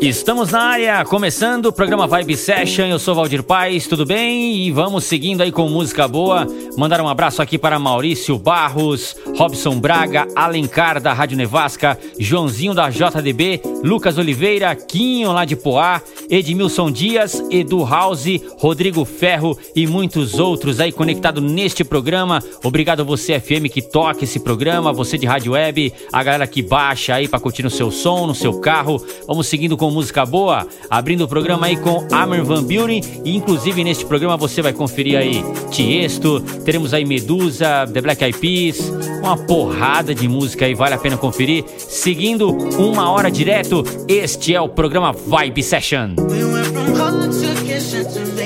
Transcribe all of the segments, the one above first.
Estamos na área, começando o programa Vibe Session. Eu sou Valdir Paz, tudo bem? E vamos seguindo aí com música boa. Mandar um abraço aqui para Maurício Barros, Robson Braga, Alencar da Rádio Nevasca, Joãozinho da JDB, Lucas Oliveira, Quinho lá de Poá, Edmilson Dias, Edu House, Rodrigo Ferro e muitos outros aí conectados neste programa. Obrigado você FM que toca esse programa, você de rádio web, a galera que baixa aí para curtir no seu som, no seu carro. Vamos seguindo com música boa, abrindo o programa aí com Armin Van Buren e inclusive neste programa você vai conferir aí Tiesto, teremos aí Medusa, The Black Eyed Peas, uma porrada de música aí, vale a pena conferir. Seguindo uma hora direto, este é o programa Vibe Session. We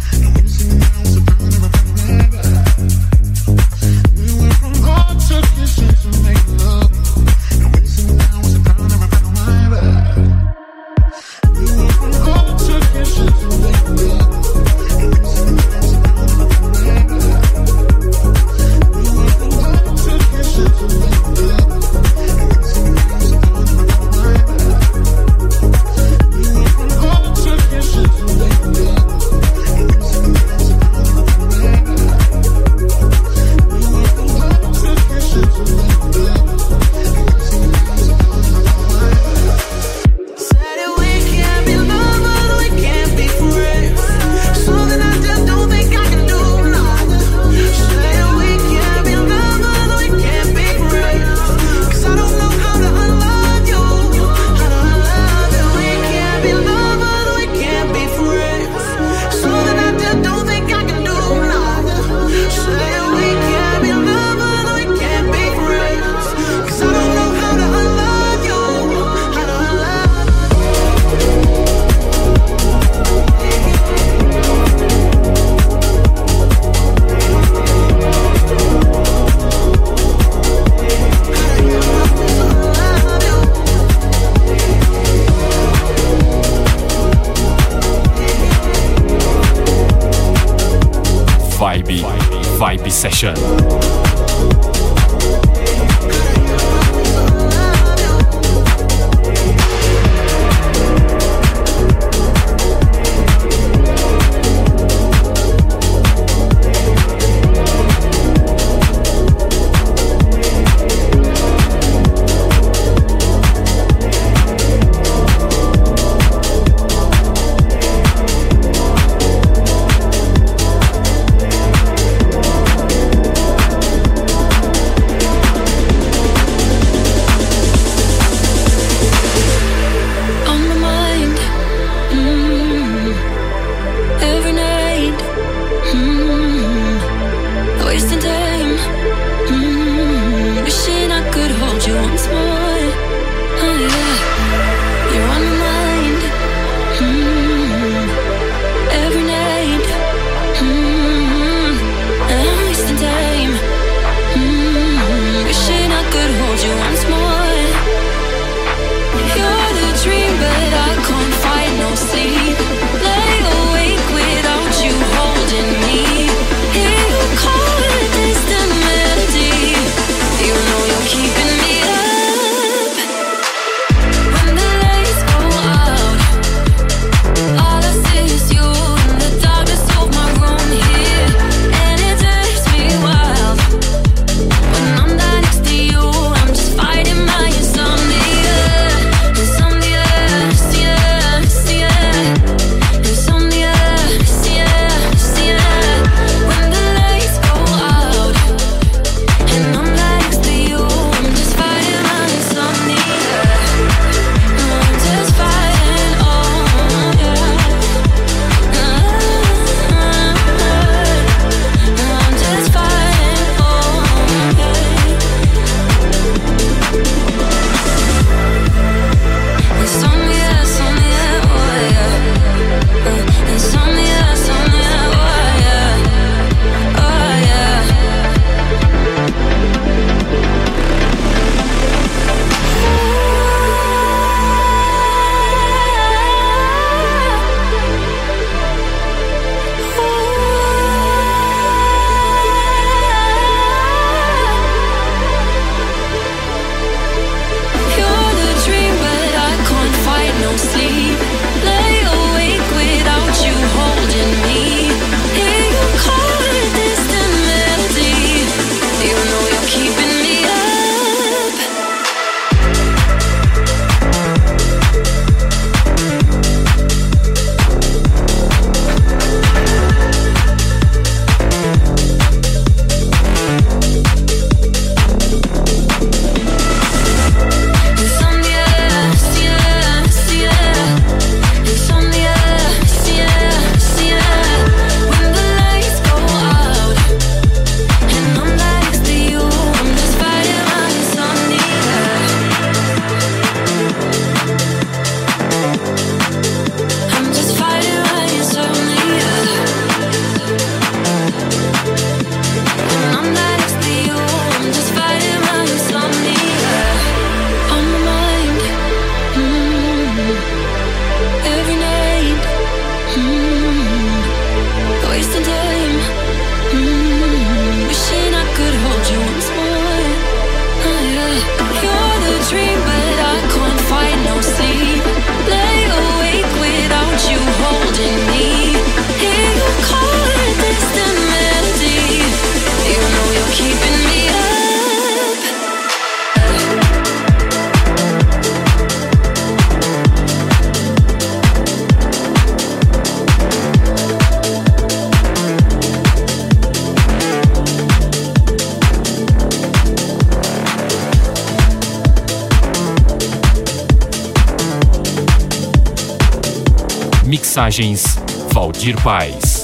Valdir Paz.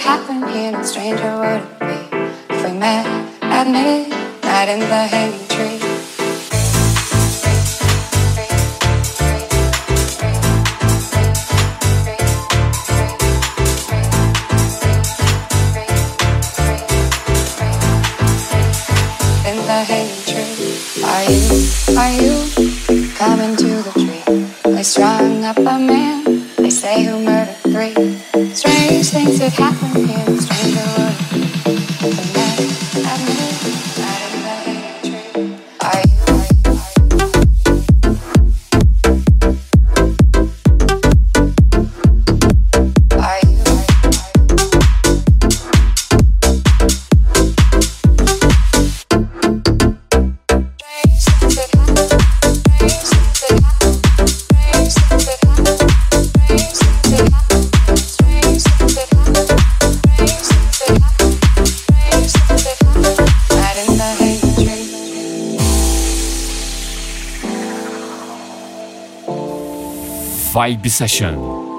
could happen here, a stranger would Vibe Session.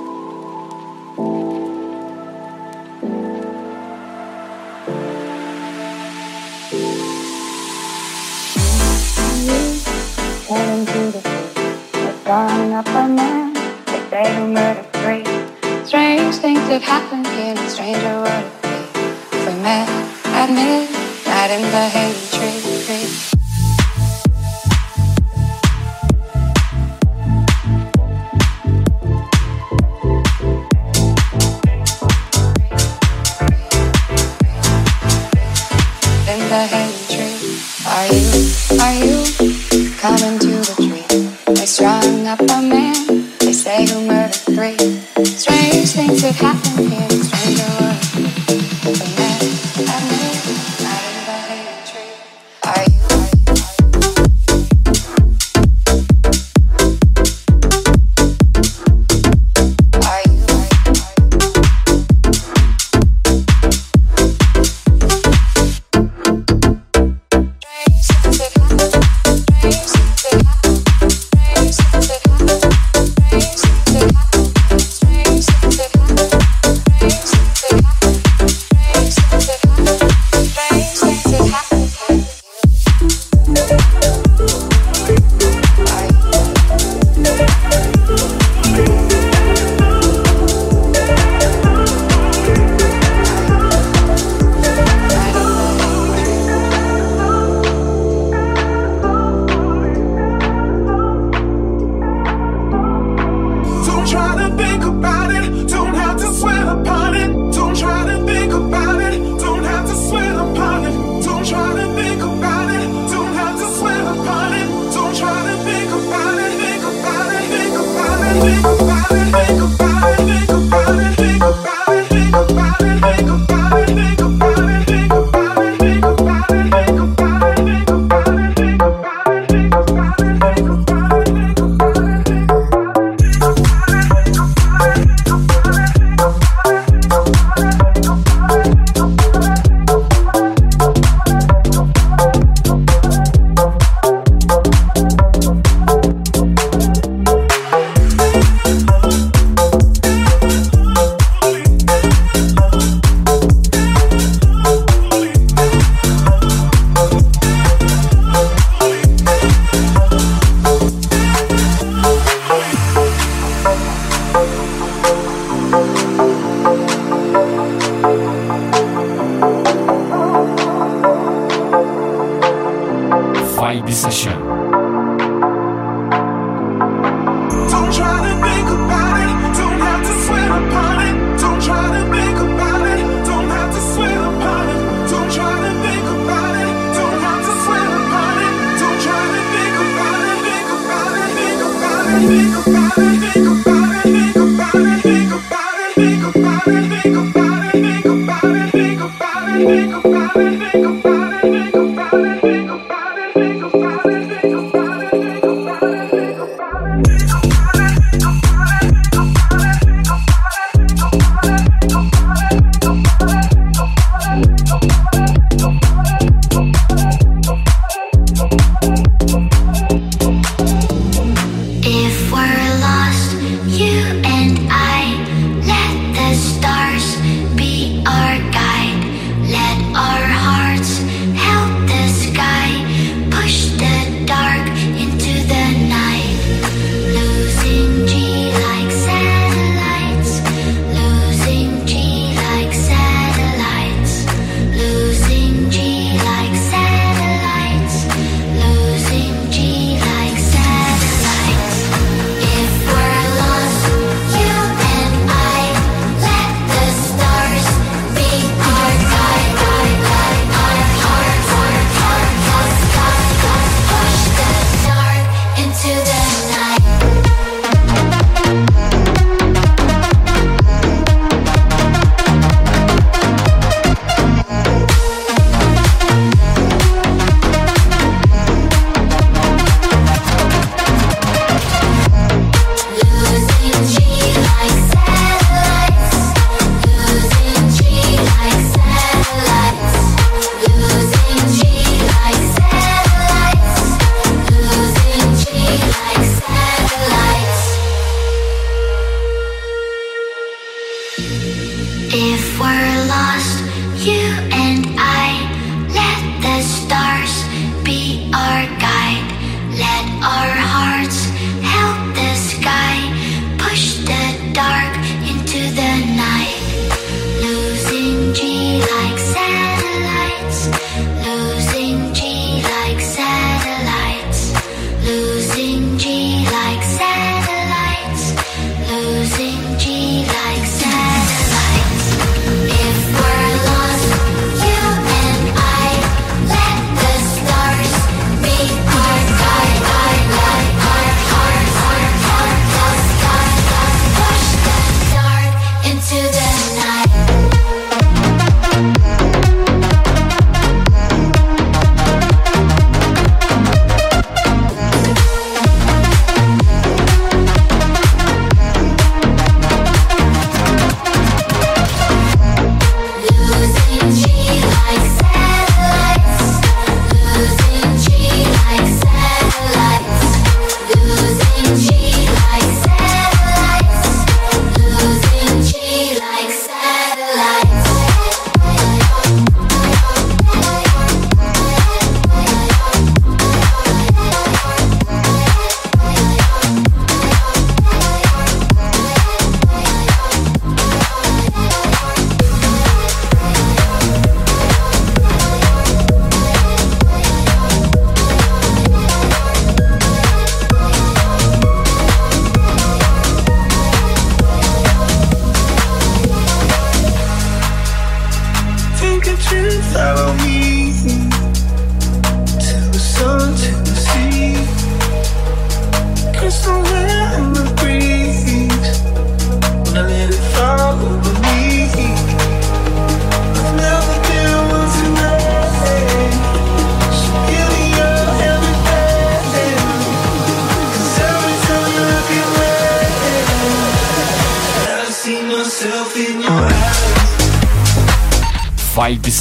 follow me.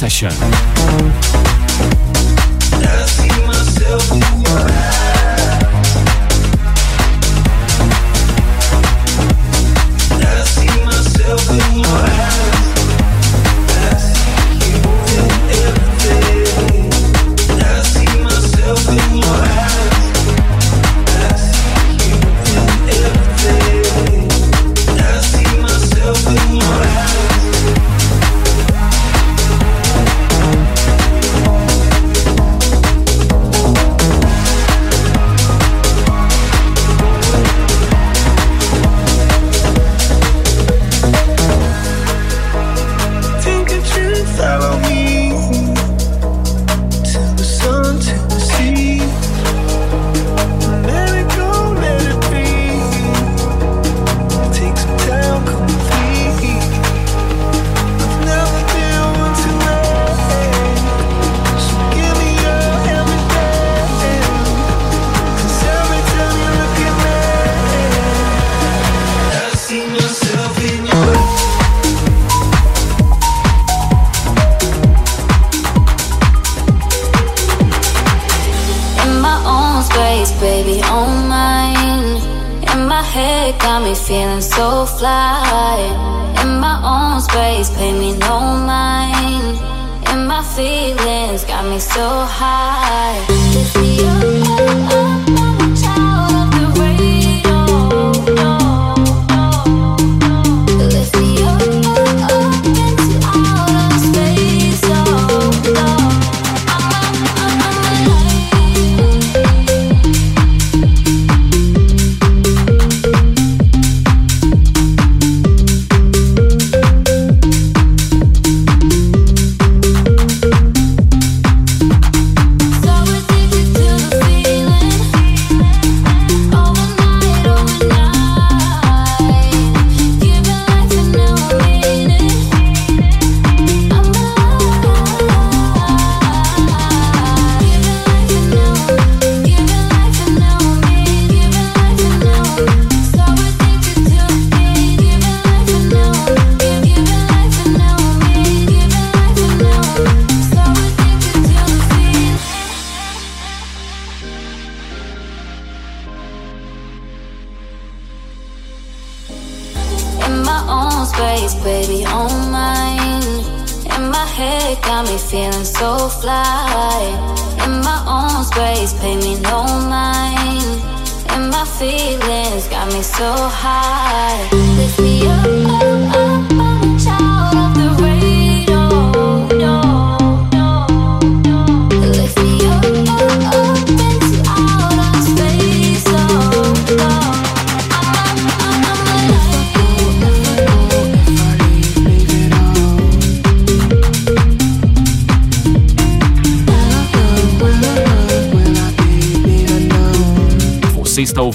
session. got me feeling so fly. In my own space, pay me no mind. And my feelings got me so high. This is your love.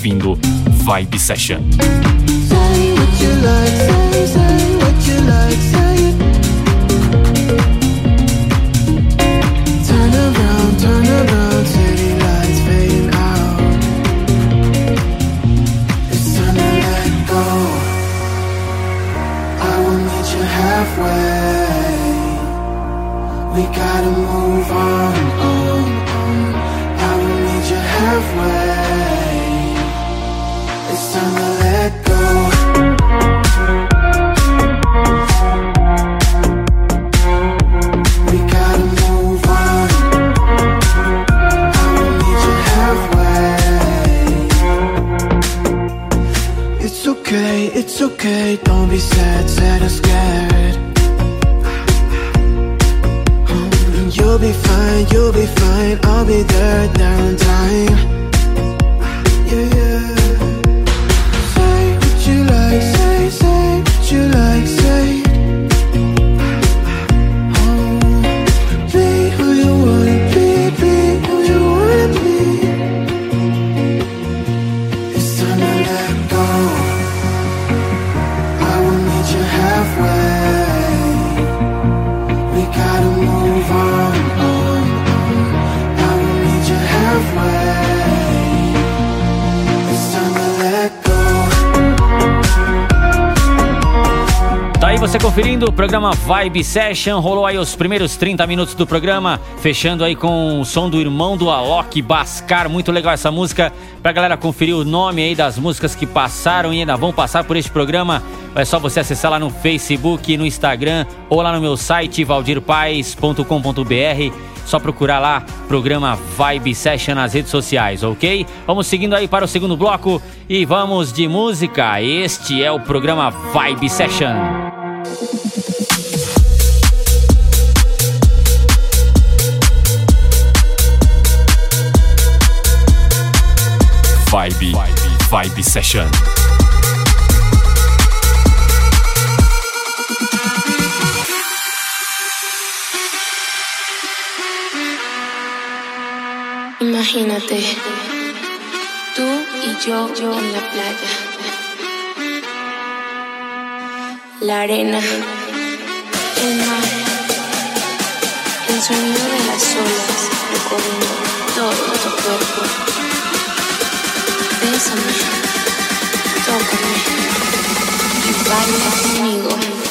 ouvindo Vibe Session. Say você conferindo o programa Vibe Session. Rolou aí os primeiros 30 minutos do programa, fechando aí com o som do irmão do Alok, Bascar. Muito legal essa música. Pra galera conferir o nome aí das músicas que passaram e ainda vão passar por este programa, é só você acessar lá no Facebook, no Instagram ou lá no meu site valdirpaes.com.br. Só procurar lá, programa Vibe Session nas redes sociais, ok? Vamos seguindo aí para o segundo bloco e vamos de música. Este é o programa Vibe Session. Vibe, Vibe, Vibe Session. Imagínate, tú y yo, yo en la playa. La arena, el mar, el sonido de las olas recorriendo todo tu cuerpo. Bésame, tócame y baila conmigo.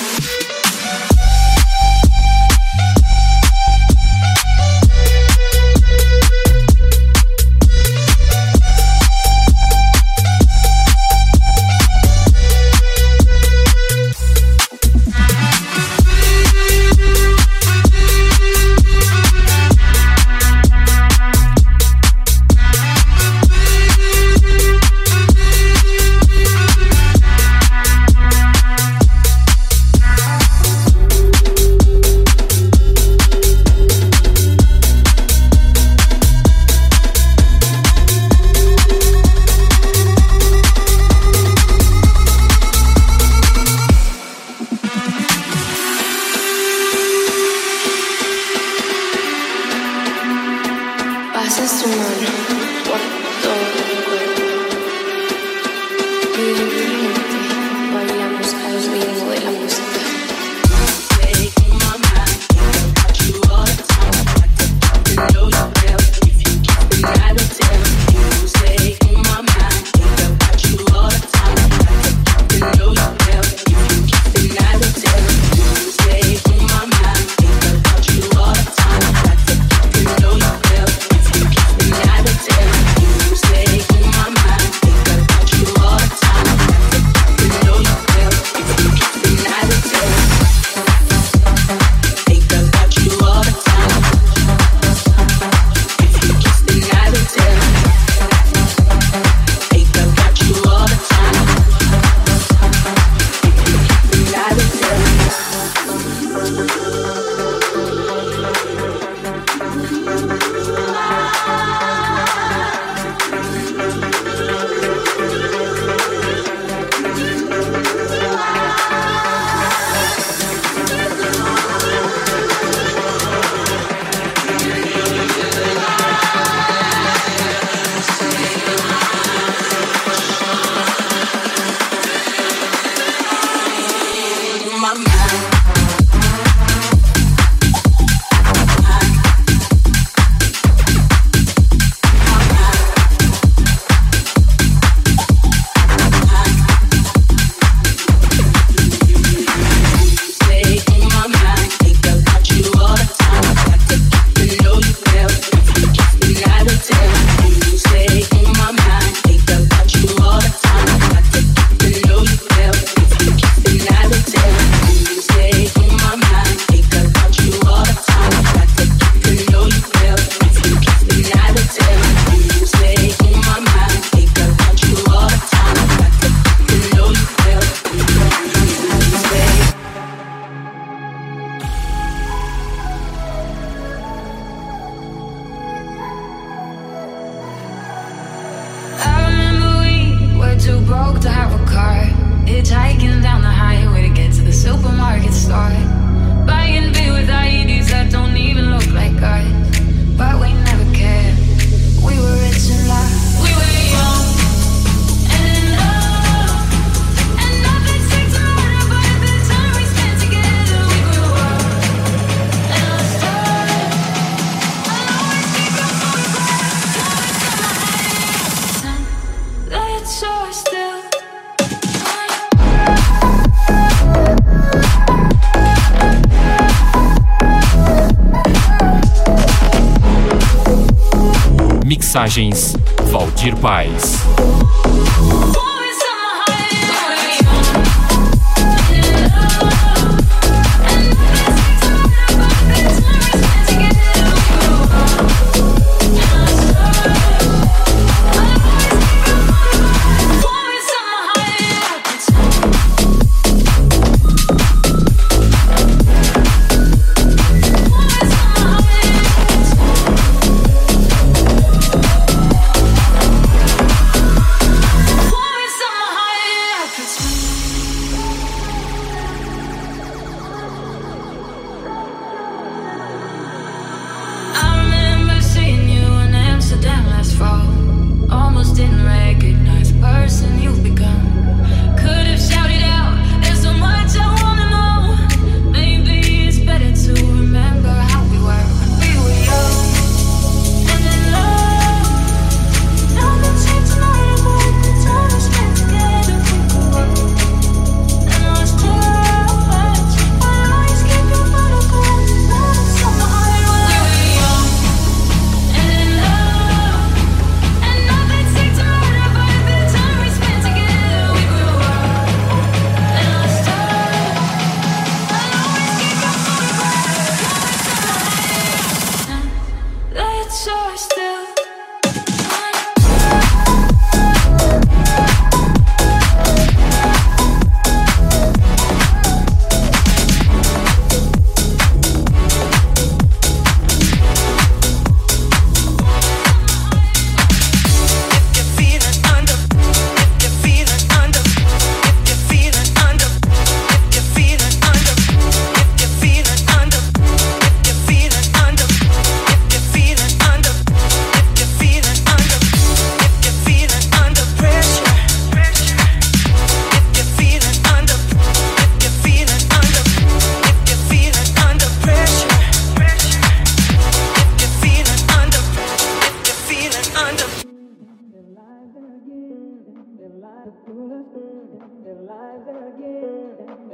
Mensagens, Valdir Paz.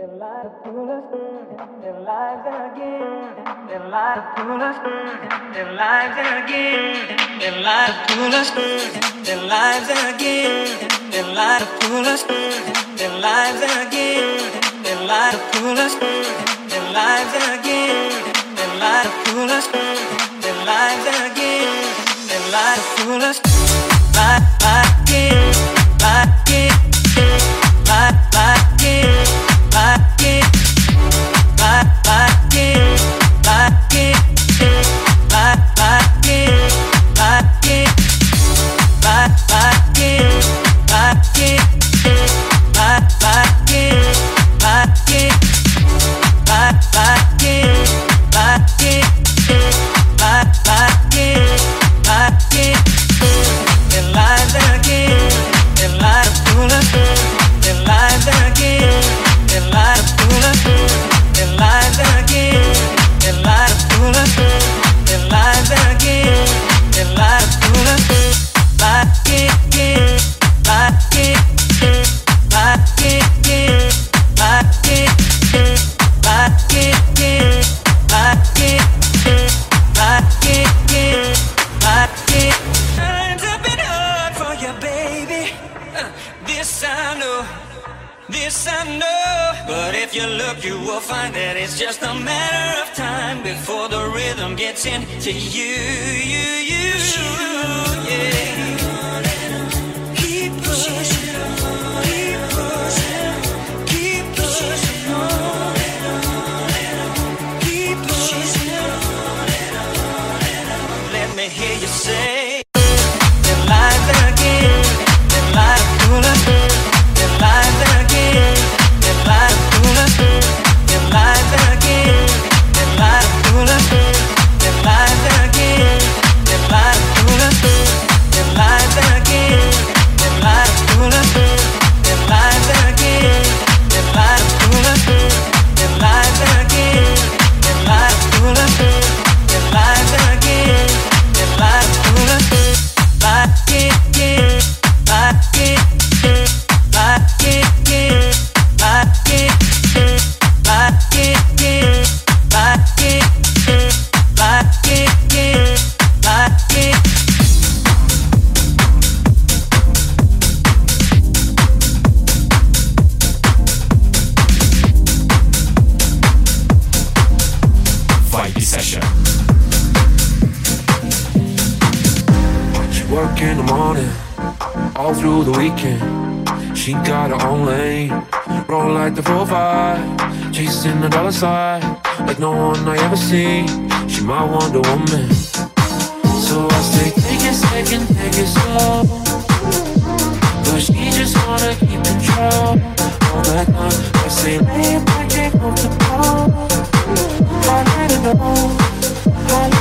Their lives pull us, their lives again, their lives pull us, their lives again, their lives pull us, their lives again, their lives pull us, their lives again, their lives pull us, their lives again, their lives pull us, their lives again, their lives pull us, lives again. you look, you will find that it's just a matter of time before the rhythm gets into you, you, you, yeah. Keep pushing. Hear you say side like no one I ever see. She my Wonder Woman. So I say, take stay taking, take it slow. Cause she just wanna keep control. All that time I say lay back, the ball. I let her know. I let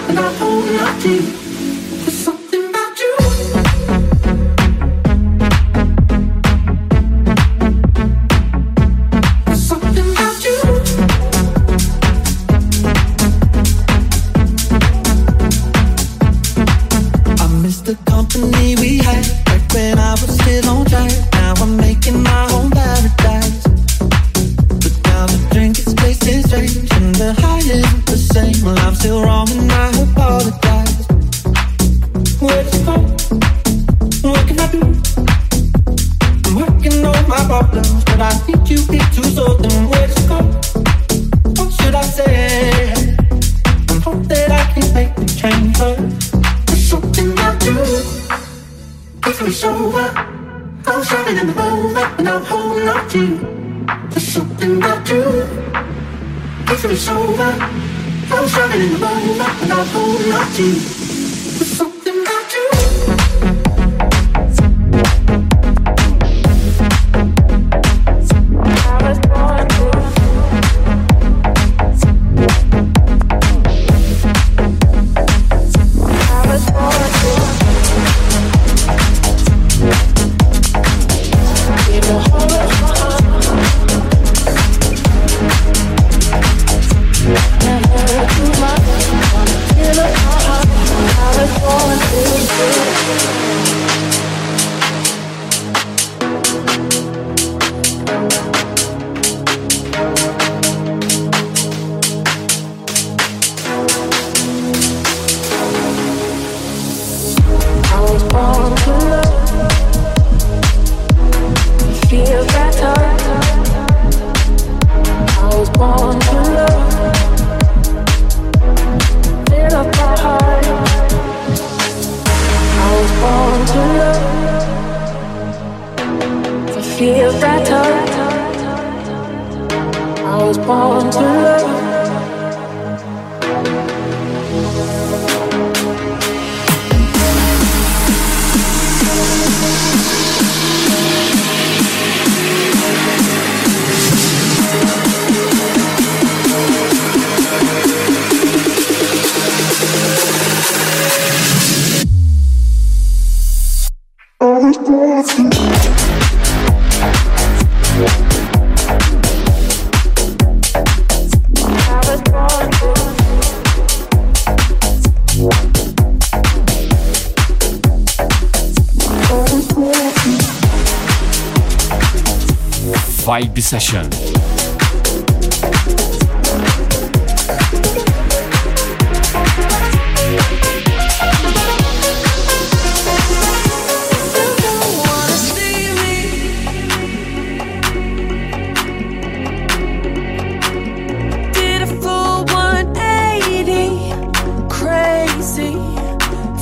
session.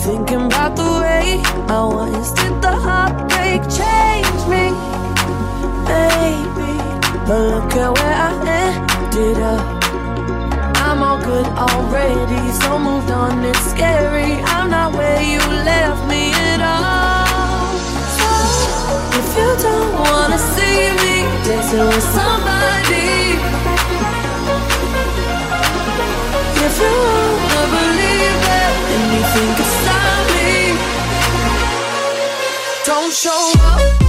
Thinking about the way I once did the heartbreak change me. But look at where I ended up. I'm all good already, so moved on, it's scary. I'm not where you left me at all. So, if you don't wanna see me dancing with somebody, if you wanna believe that anything can stop me, don't show up.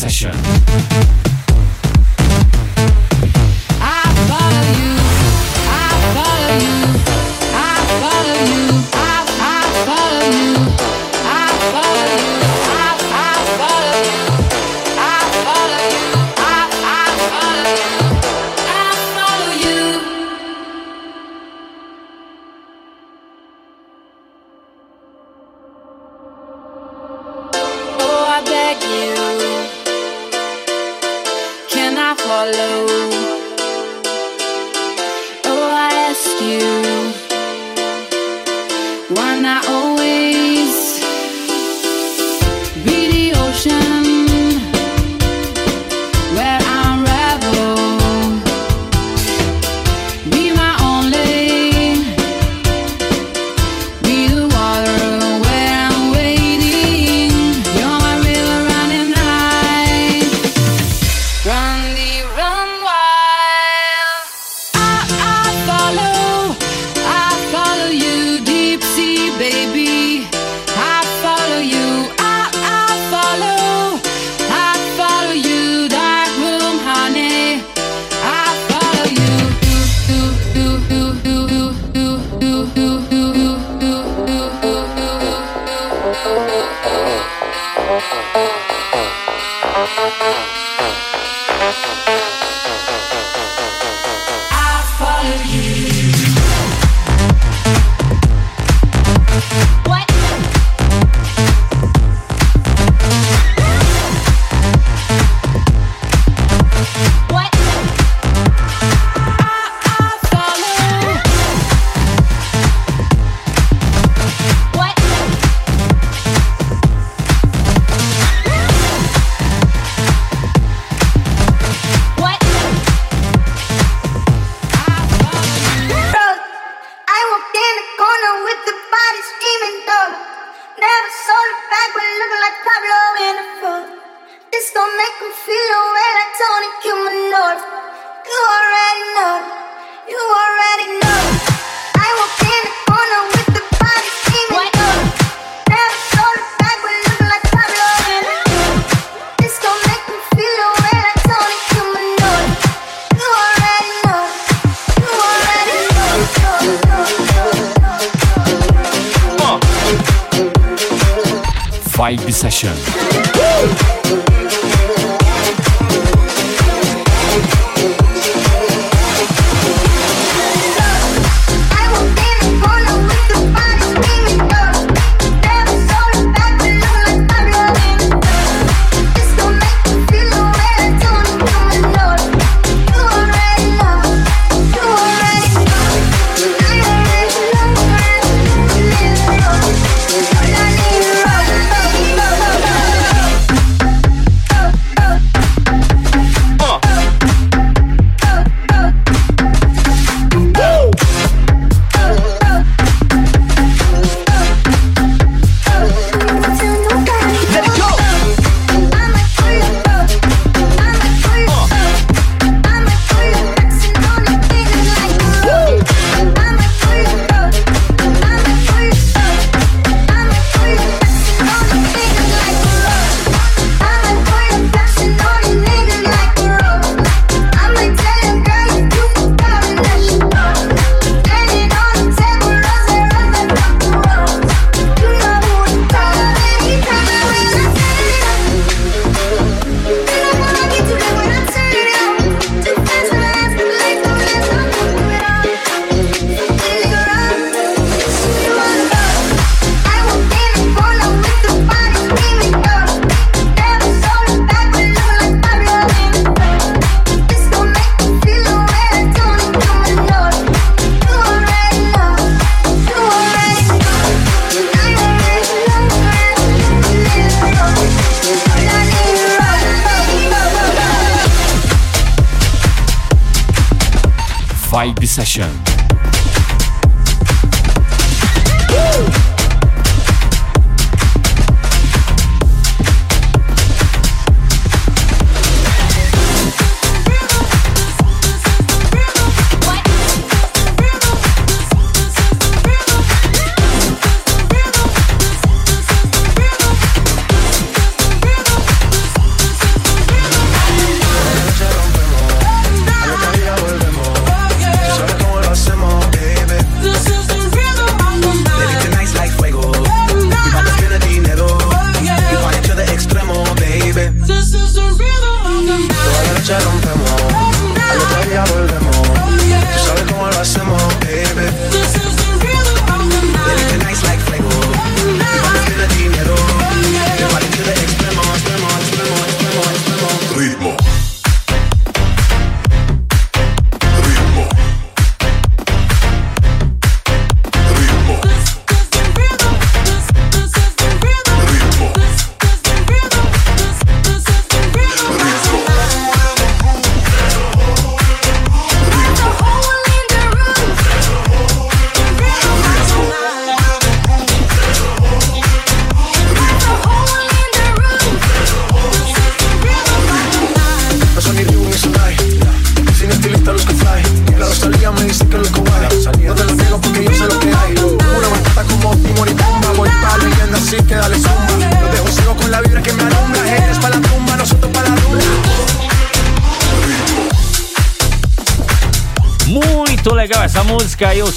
Session.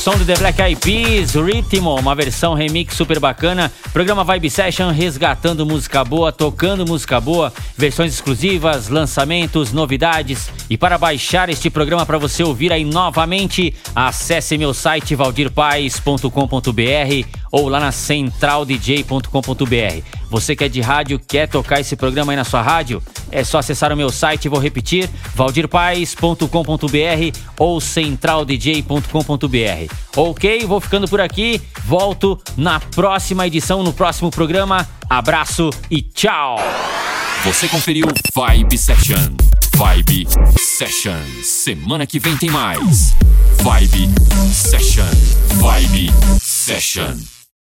Som do The Black Eyed Peas, Ritmo, uma versão remix super bacana. Programa Vibe Session resgatando música boa, tocando música boa, versões exclusivas, lançamentos, novidades. E para baixar este programa para você ouvir aí novamente, acesse meu site valdirpaes.com.br ou lá na centraldj.com.br. Você que é de rádio, quer tocar esse programa aí na sua rádio? É só acessar o meu site, vou repetir, valdirpaes.com.br ou centraldj.com.br. Ok, vou ficando por aqui, volto na próxima edição, no próximo programa. Abraço e tchau! Você conferiu Vibe Session. Vibe Session. Semana que vem tem mais. Vibe Session. Vibe Session.